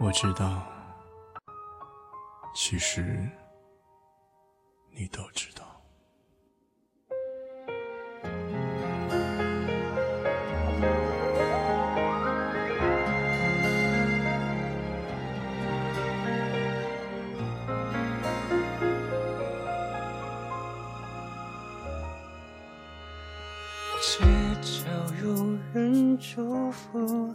我知道，其实你都知道。祝福，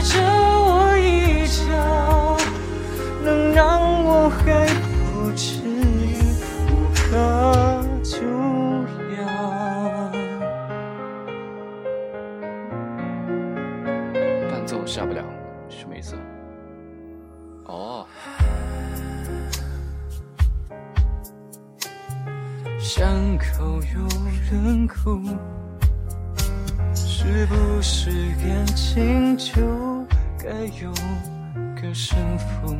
着我一脚，能让我还不至于无可救药。伴奏下不了，什么意思？哦，巷口有人哭，是不是感情就该有个胜负？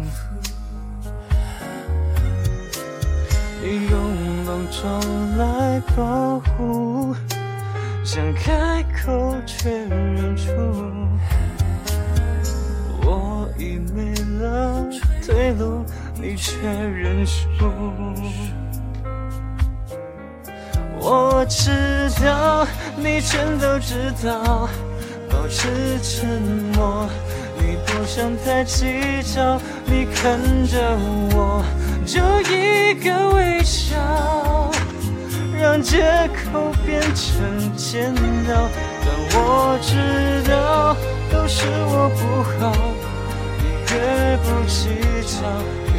你用莽撞来保护，想开口却忍住。我已没了退路，你却认输。我知道，你全都知道，保持沉默。你不想太计较，你看着我，就一个微笑，让借口变成煎熬。但我知道，都是我不好。你越不计较，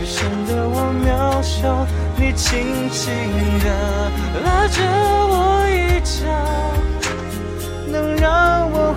显得我渺小。你轻轻地拉着我衣角，能让我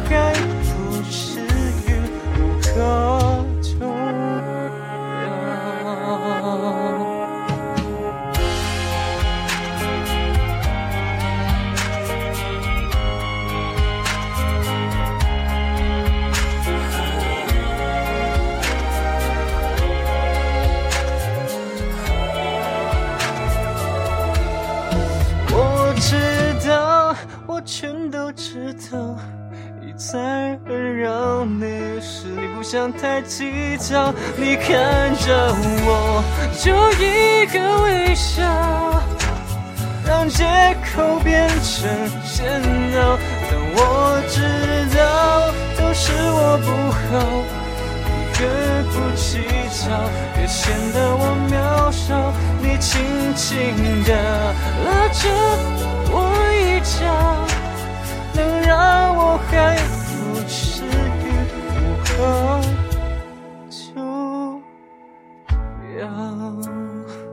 全都知道，一再温柔你是你不想太计较，你看着我，就一个微笑，让借口变成煎熬。但我知道，都是我不好。越不计较，越显得我渺小。你轻轻地拉着我一脚，可救药。